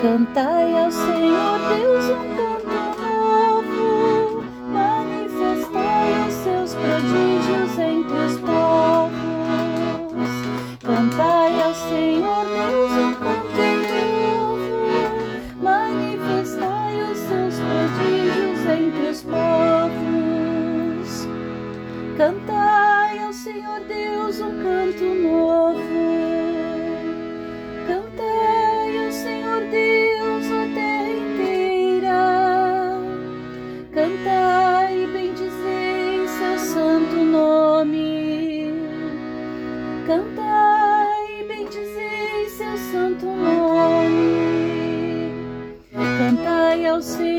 Cantai ao Senhor Deus um canto novo, manifestai os seus prodígios entre os povos. Cantai ao Senhor Deus um canto novo, manifestai os seus prodígios entre os povos. Cantai ao Senhor Deus um canto novo. Cantai, bendizei seu santo nome. Cantai ao Senhor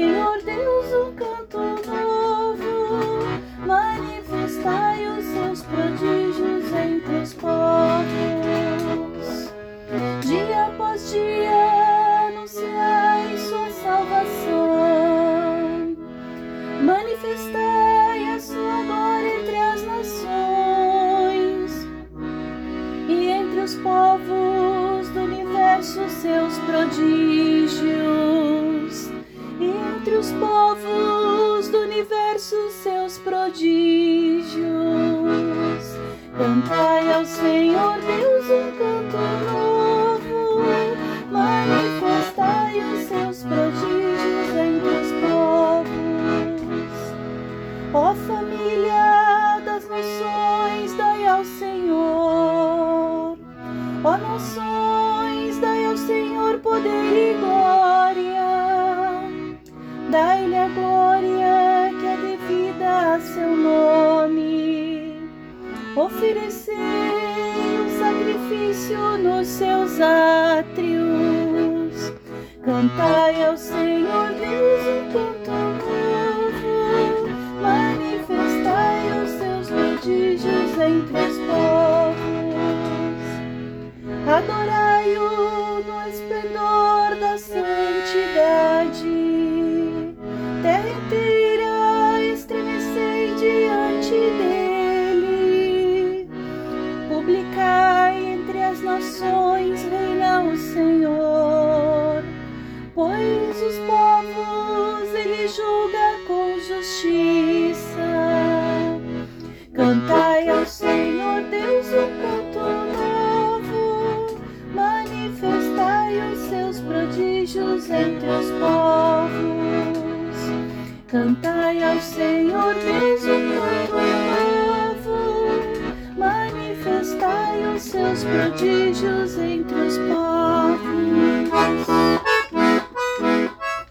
seus prodígios. Entre os povos do universo seus prodígios. Cantai ao Senhor Deus um canto novo. Manifestai os seus prodígios entre os povos. Ó família das nações, dai ao Senhor Ó nações, dai ao Senhor poder e glória. Dai-lhe a glória que é devida a seu nome. Oferecei um sacrifício nos seus átrios. Cantai ao Senhor Deus justiça. Cantai ao Senhor Deus o canto prodígios entre os povos. Cantai ao Senhor Deus um canto novo, manifestai os seus prodígios entre os povos.